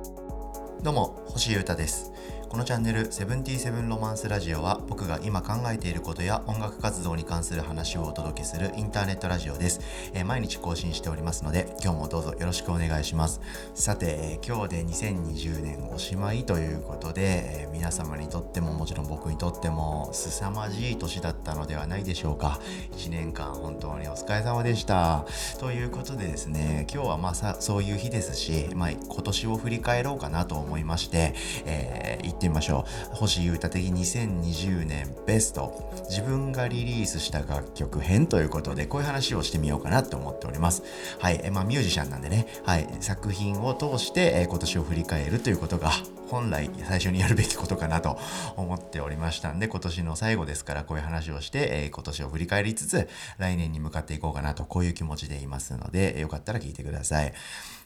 Música どうも星優太です。このチャンネル「セブンティーセブンロマンスラジオ」は僕が今考えていることや音楽活動に関する話をお届けするインターネットラジオです、えー毎日更新しておりますので今日もどうぞよろしくお願いします。さて、えー今日で2020年おしまいということで、えー皆様にとってももちろん僕にとっても凄まじい年だったのではないでしょうか。1年間本当にお疲れ様でした。ということでですね今日はまあさそういう日ですし、まあ、今年を振り返ろうかなと思います思いまして、えー行ってみましょう。星優太的2020年ベスト。自分がリリースした楽曲編ということでこういう話をしてみようかなと思っております。はい、えまあミュージシャンなんでね、はい、作品を通して、え今年を振り返るということが本来最初にやるべきことかなと思っておりましたんで今年の最後ですからこういう話をして、えー今年を振り返りつつ来年に向かっていこうかなとこういう気持ちでいますので、よかったら聞いてください、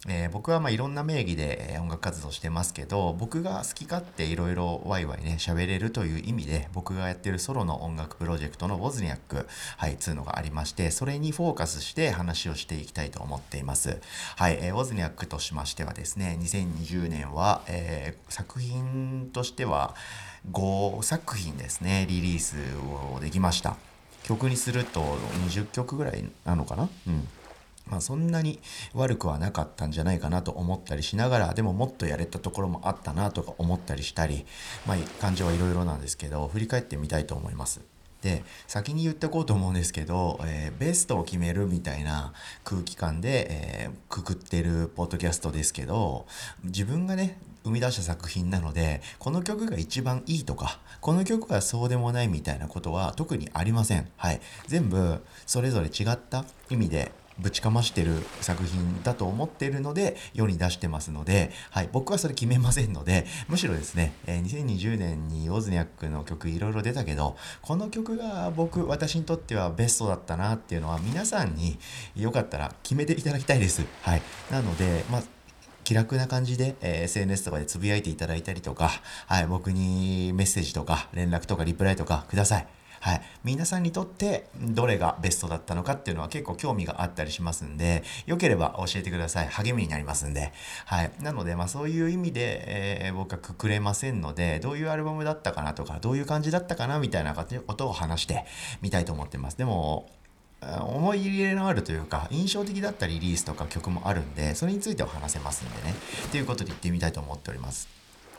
えー僕はまあいろんな名義で音楽活動してますけど僕が好き勝手いろいろワイワイね喋れるという意味で僕がやってるソロの音楽プロジェクトのウォズニャックはいつうのがありましてそれにフォーカスして話をしていきたいと思っています。はい、えーウォズニャックとしましてはですね2020年は、えー作品としては5作品ですねリリースをできました。曲にすると20曲ぐらいなのかな？うん。まあそんなに悪くはなかったんじゃないかなと思ったりしながらでももっとやれたところもあったなとか思ったりしたりまあ感情はいろいろなんですけど振り返ってみたいと思います。で先に言っておこうと思うんですけど、えーベストを決めるみたいな空気感で、えーくくってるポッドキャストですけど自分がね生み出した作品なのでこの曲が一番いいとかこの曲がそうでもないみたいなことは特にありません。はい、全部それぞれ違った意味でぶちかましてる作品だと思っているので世に出してますので、はい、僕はそれ決めませんのでむしろですね、えー2020年にオズニャックの曲いろいろ出たけどこの曲が僕私にとってはベストだったなっていうのは皆さんによかったら決めていただきたいです。はい、なので、まあ気楽な感じで、えー SNS とかでつぶやいていただいたりとか、はい、僕にメッセージとか連絡とかリプライとかください。はい、皆さんにとってどれがベストだったのかっていうのは結構興味があったりしますんでよければ教えてください。励みになりますんで、はい、なのでまあそういう意味で、えー僕はくくれませんのでどういうアルバムだったかなとかどういう感じだったかなみたいなことを話してみたいと思ってます。でも思い入れのあるというか印象的だったリリースとか曲もあるんでそれについては話せますんでね。ということで言ってみたいと思っております、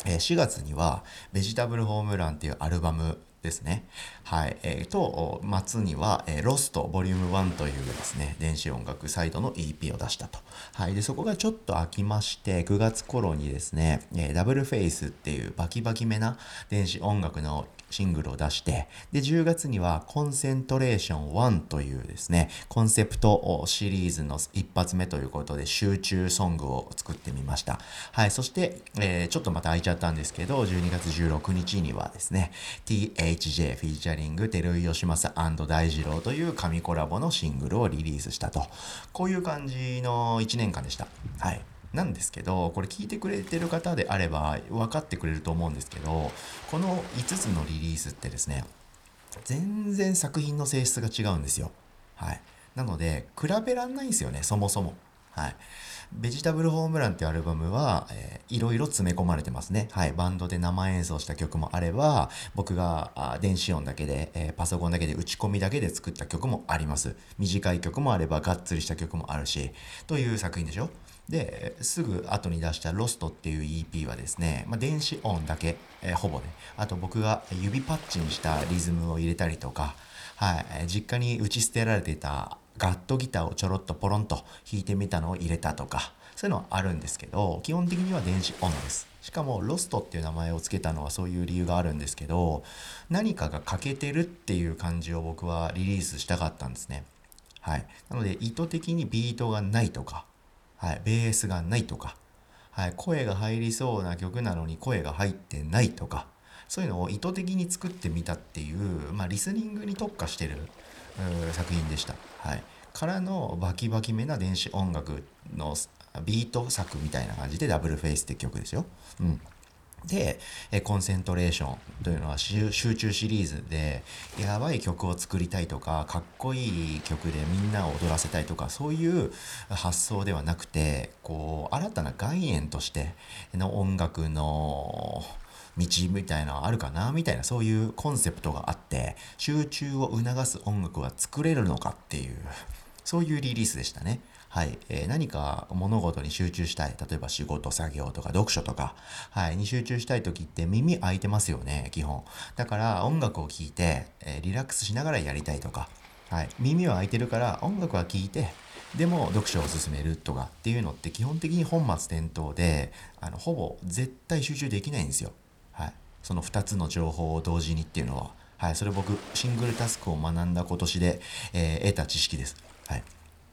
え4月には「ベジタブルホームラン」っていうアルバムですね。はい。えーと、末には、えーロストボリューム1というですね、電子音楽サイトの EP を出したと。はい。で、そこがちょっと空きまして、9月頃にですね、えーダブルフェイスっていうバキバキめな電子音楽のシングルを出して、で、10月にはコンセントレーション1というですね、コンセプトシリーズの一発目ということで集中ソングを作ってみました。はい。そして、えーちょっとまた空いちゃったんですけど、12月16日にはですね、THJ フィーチャリング照井義政大二郎という神コラボのシングルをリリースしたと。こういう感じの1年間でした。はい。なんですけどこれ聞いてくれてる方であれば分かってくれると思うんですけどこの5つのリリースってですね全然作品の性質が違うんですよ。はい。なので、比べらんないんですよね、そもそも。はい。ベジタブルホームランっていうアルバムは、えーいろいろ詰め込まれてますね。はい。バンドで生演奏した曲もあれば、僕があ電子音だけで、えーパソコンだけで打ち込みだけで作った曲もあります。短い曲もあれば、がっつりした曲もあるし、という作品でしょ？で、すぐ後に出したロストっていう EP はですね、まあ、電子音だけ、えーほぼね、あと僕が指パッチンしたリズムを入れたりとか、はい、実家に打ち捨てられていたガットギターをちょろっとポロンと弾いてみたのを入れたとか、そういうのはあるんですけど、基本的には電子音です。しかも、ロストっていう名前を付けたのはそういう理由があるんですけど、何かが欠けてるっていう感じを僕はリリースしたかったんですね。はい。なので、意図的にビートがないとか、はい、ベースがないとか、はい、声が入りそうな曲なのに声が入ってないとか、そういうのを意図的に作ってみたっていう、まあ、リスニングに特化してる作品でした。はい、からのバキバキめな電子音楽のビート作みたいな感じでダブルフェイスって曲ですよ。うん。で、えコンセントレーションというのは集中シリーズでやばい曲を作りたいとかかっこいい曲でみんなを踊らせたいとかそういう発想ではなくてこう新たな概念としての音楽の道みたいなのあるかなみたいなそういうコンセプトがあって集中を促す音楽は作れるのかっていう そういうリリースでしたね。はい、えー、何か物事に集中したい。例えば仕事、作業とか読書とか、はい、に集中したい時って耳開いてますよね、基本。だから音楽を聴いて、えー、リラックスしながらやりたいとか、はい、耳は開いてるから音楽は聴いて、でも読書を進めるとかっていうのって基本的に本末転倒で、あの、ほぼ絶対集中できないんですよ。その2つの情報を同時にっていうのは。はい、それ僕、シングルタスクを学んだ今年で、えー、得た知識です。はい。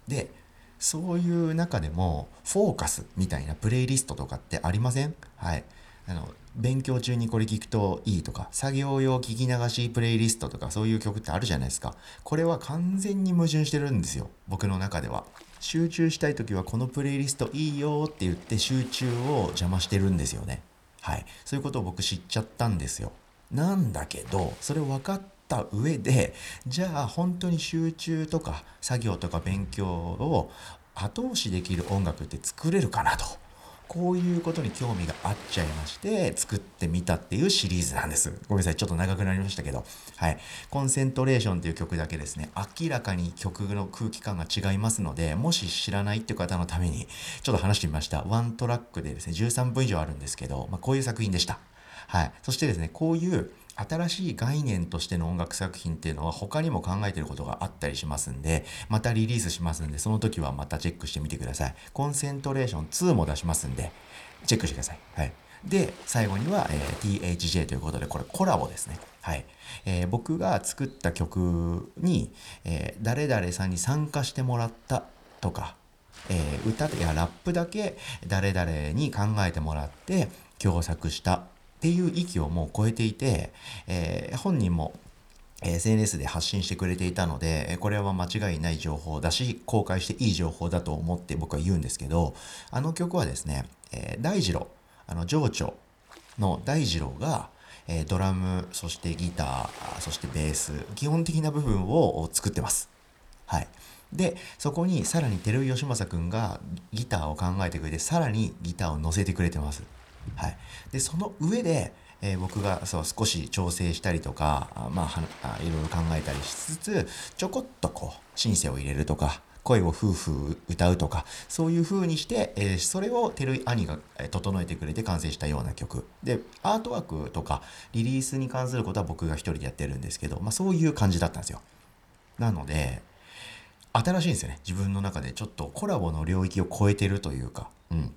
で、そういう中でもフォーカスみたいなプレイリストとかってありません？はいあの勉強中にこれ聞くといいとか作業用聞き流しプレイリストとかそういう曲ってあるじゃないですかこれは完全に矛盾してるんですよ僕の中では集中したい時はこのプレイリストいいよって言って集中を邪魔してるんですよねはいそういうことを僕知っちゃったんですよなんだけどそれを分かった上でじゃあ本当に集中とか作業とか勉強を後押しできる音楽って作れるかなと。こういうことに興味があっちゃいまして、作ってみたっていうシリーズなんです。ごめんなさい。ちょっと長くなりましたけど。はい。コンセントレーションっていう曲だけですね、明らかに曲の空気感が違いますので、もし知らないっていう方のために、ちょっと話してみました。ワントラックでですね、13分以上あるんですけど、まあ、こういう作品でした。はい。そしてですね、こういう新しい概念としての音楽作品っていうのは他にも考えてることがあったりしますんで、またリリースしますんで、その時はまたチェックしてみてください。コンセントレーション2も出しますんで、チェックしてください。はい。で、最後には、えー、THJ ということで、これコラボですね。はい。えー、僕が作った曲に、えー、誰々さんに参加してもらったとか、えー、歌やラップだけ誰々に考えてもらって共作したっていう域をもう超えていて、えー、本人も SNS で発信してくれていたので、これは間違いない情報だし、公開していい情報だと思って僕は言うんですけど、あの曲はですね、えー、大二郎、あの、情緒の大二郎が、えー、ドラム、そしてギター、そしてベース、基本的な部分を作ってます。はい。で、そこにさらに照井義正くんがギターを考えてくれて、さらにギターを乗せてくれてます。はい、でその上で、えー、僕がそう少し調整したりとかまあいろいろ考えたりしつつちょこっとこうシンセを入れるとか声を夫婦歌うとかそういう風にして、えー、それを照井兄が整えてくれて完成したような曲。でアートワークとかリリースに関することは僕が一人でやってるんですけど、まあ、そういう感じだったんですよ。なので新しいんですよね。自分の中でちょっとコラボの領域を超えてるというか。うん。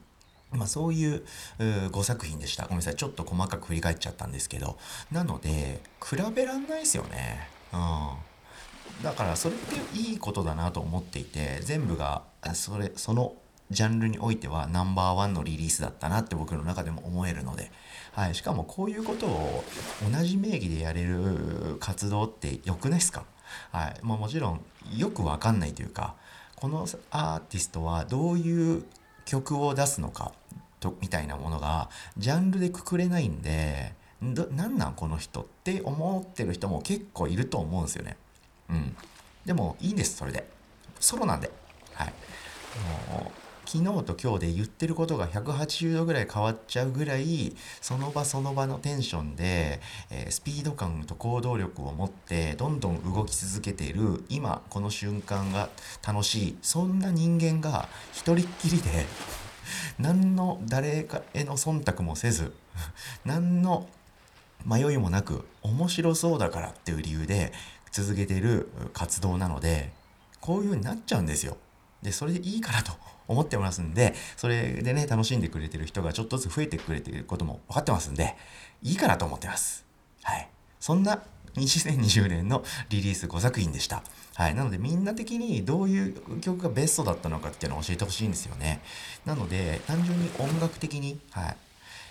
まあ、そういう5作品でした。ごめんなさい。ちょっと細かく振り返っちゃったんですけど。なので、比べらんないですよね。うん。だから、それっていいことだなと思っていて、全部が、それ、そのジャンルにおいてはナンバーワンのリリースだったなって僕の中でも思えるので、はい。しかもこういうことを同じ名義でやれる活動って良くないですか？はい。まあ、もちろん、よくわかんないというか、このアーティストはどういう曲を出すのかとみたいなものがジャンルでくくれないんで何なんこの人って思ってる人も結構いると思うんですよね。うん。でもいいんですそれで。ソロなんで。はい。もう昨日と今日で言ってることが180度ぐらい変わっちゃうぐらいその場その場のテンションで、えー、スピード感と行動力を持ってどんどん動き続けている今この瞬間が楽しいそんな人間が一人っきりで 何の誰かへの忖度もせず 何の迷いもなく面白そうだからっていう理由で続けている活動なのでこういう風になっちゃうんですよ。でそれでいいかなと思ってますんで、それでね、楽しんでくれてる人がちょっとずつ増えてくれてることも分かってますんで、いいかなと思ってます。はい。そんな2020年のリリース5作品でした。はい。なのでみんな的にどういう曲がベストだったのかっていうのを教えてほしいんですよね。なので、単純に音楽的に、はい。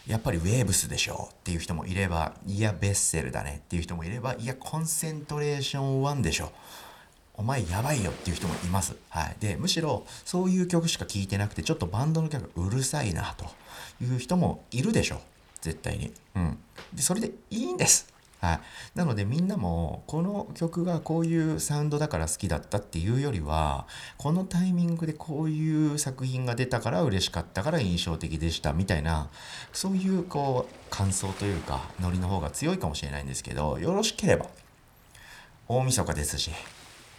やっぱりウェーブスでしょうっていう人もいれば、いや、ベッセルだねっていう人もいれば、いや、コンセントレーション1でしょ。お前やばいよっていう人もいます。はい。で、むしろそういう曲しか聴いてなくて、ちょっとバンドの曲うるさいなという人もいるでしょう。絶対に。うん。で、それでいいんです。はい。なのでみんなもこの曲がこういうサウンドだから好きだったっていうよりはこのタイミングでこういう作品が出たから嬉しかったから印象的でしたみたいなそういうこう感想というかノリの方が強いかもしれないんですけどよろしければ大晦日ですし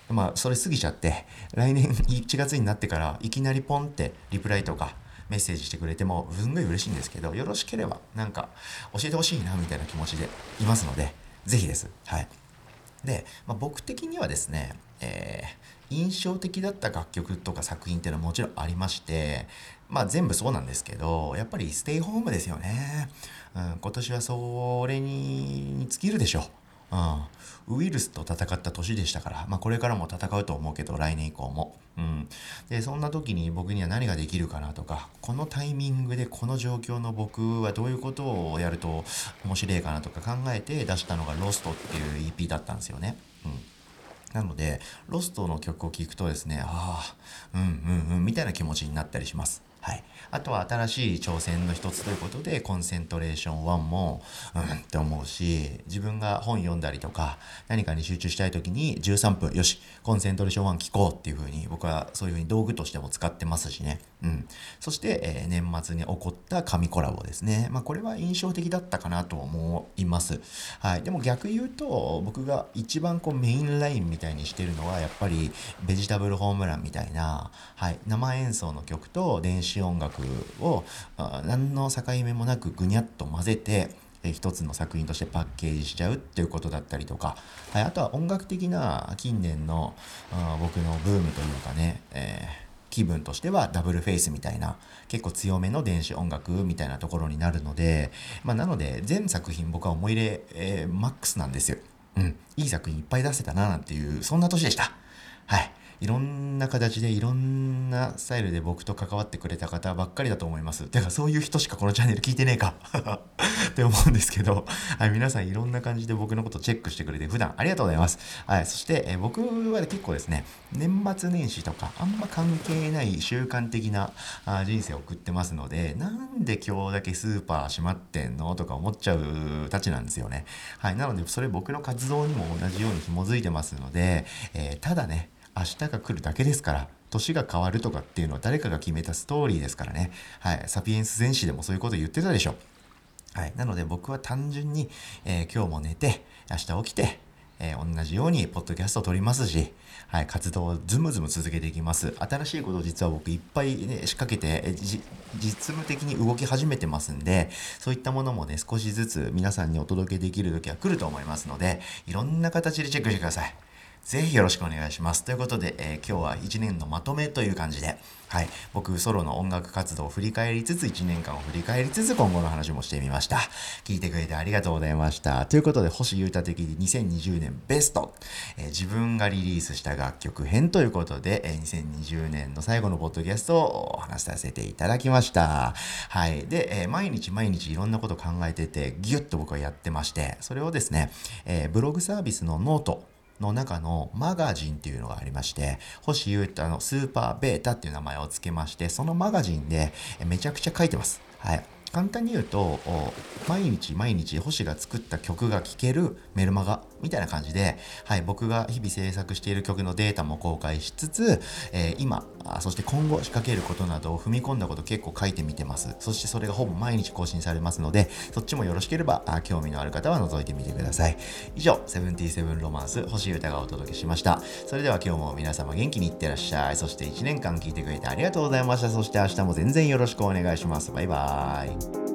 まあそれ過ぎちゃって来年1月になってからいきなりポンってリプライとかメッセージしてくれてもすんごい嬉しいんですけどよろしければなんか教えてほしいなみたいな気持ちでいますので是非です。はい。で、まあ、僕的にはですね、えー、印象的だった楽曲とか作品っていうのはもちろんありましてまあ全部そうなんですけどやっぱりステイホームですよね、うん、今年はそれに尽きるでしょう。うん、ウイルスと戦った年でしたから、まあ、これからも戦うと思うけど来年以降も、うん、でそんな時に僕には何ができるかなとかこのタイミングでこの状況の僕はどういうことをやると面白いかなとか考えて出したのが「ロストっていう EP だったんですよね。うんなので、ロストの曲を聴くとですね、ああ、うんうんうん、みたいな気持ちになったりします。はい。あとは新しい挑戦の一つということで、コンセントレーション1も、うんって思うし、自分が本読んだりとか、何かに集中したい時に13分、よし、コンセントレーション1聞こうっていう風に、僕はそういう風に道具としても使ってますしね。うん。そして、えー、年末に起こった神コラボですね。まあ、これは印象的だったかなと思います。はい。でも逆言うと、僕が一番こうメインラインみたいにしてるのは、やっぱりベジタブルホームランみたいな、はい、生演奏の曲と電子音楽を何の境目もなくぐにゃっと混ぜて一つの作品としてパッケージしちゃうっていうことだったりとか、はい、あとは音楽的な近年の僕のブームというかね、えー気分としてはダブルフェイスみたいな結構強めの電子音楽みたいなところになるので、まあ、なので全作品僕は思い入れ、えー、マックスなんですよ。うん。いい作品いっぱい出せたななんていうそんな年でした。はい。いろんな形でいろんなスタイルで僕と関わってくれた方ばっかりだと思います。てかそういう人しかこのチャンネル聞いてねえか って思うんですけど、はい、皆さんいろんな感じで僕のことチェックしてくれて普段ありがとうございます。はい、そして、え僕は結構ですね、年末年始とかあんま関係ない習慣的なあ人生を送ってますので、なんで今日だけスーパー閉まってんの？とか思っちゃうたちなんですよね。はい、なのでそれ僕の活動にも同じように紐づいてますので、えー、ただね、明日が来るだけですから、年が変わるとかっていうのは誰かが決めたストーリーですからね。はい。サピエンス全史でもそういうこと言ってたでしょ。はい。なので僕は単純に、えー、今日も寝て、明日起きて、えー、同じようにポッドキャストを撮りますし、はい、活動をズムズム続けていきます。新しいことを実は僕いっぱい、ね、仕掛けて、実務的に動き始めてますんで、そういったものもね、少しずつ皆さんにお届けできる時は来ると思いますので、いろんな形でチェックしてください。ぜひよろしくお願いします。ということで、えー、今日は1年のまとめという感じで、はい、僕ソロの音楽活動を振り返りつつ、1年間を振り返りつつ、今後の話もしてみました。聞いてくれてありがとうございました。ということで、星優太的に2020年ベスト、えー、自分がリリースした楽曲編ということで、えー、2020年の最後のポッドキャストをお話させていただきました。はい。で、えー、毎日毎日いろんなこと考えてて、ギュッと僕はやってまして、それをですね、えブログサービスのノート、の中のマガジンっていうのがありまして、星優太のスーパーベータっていう名前を付けまして、そのマガジンでめちゃくちゃ書いてます。はい。簡単に言うと、毎日毎日星が作った曲が聴けるメルマガみたいな感じで、はい、僕が日々制作している曲のデータも公開しつつ、えー、今、そして今後仕掛けることなどを踏み込んだこと結構書いてみてます。そしてそれがほぼ毎日更新されますので、そっちもよろしければ、興味のある方は覗いてみてください。以上、セブンティーセブンロマンス、星歌がお届けしました。それでは今日も皆様元気にいってらっしゃい。そして1年間聞いてくれてありがとうございました。そして明日も全然よろしくお願いします。バイバーイ。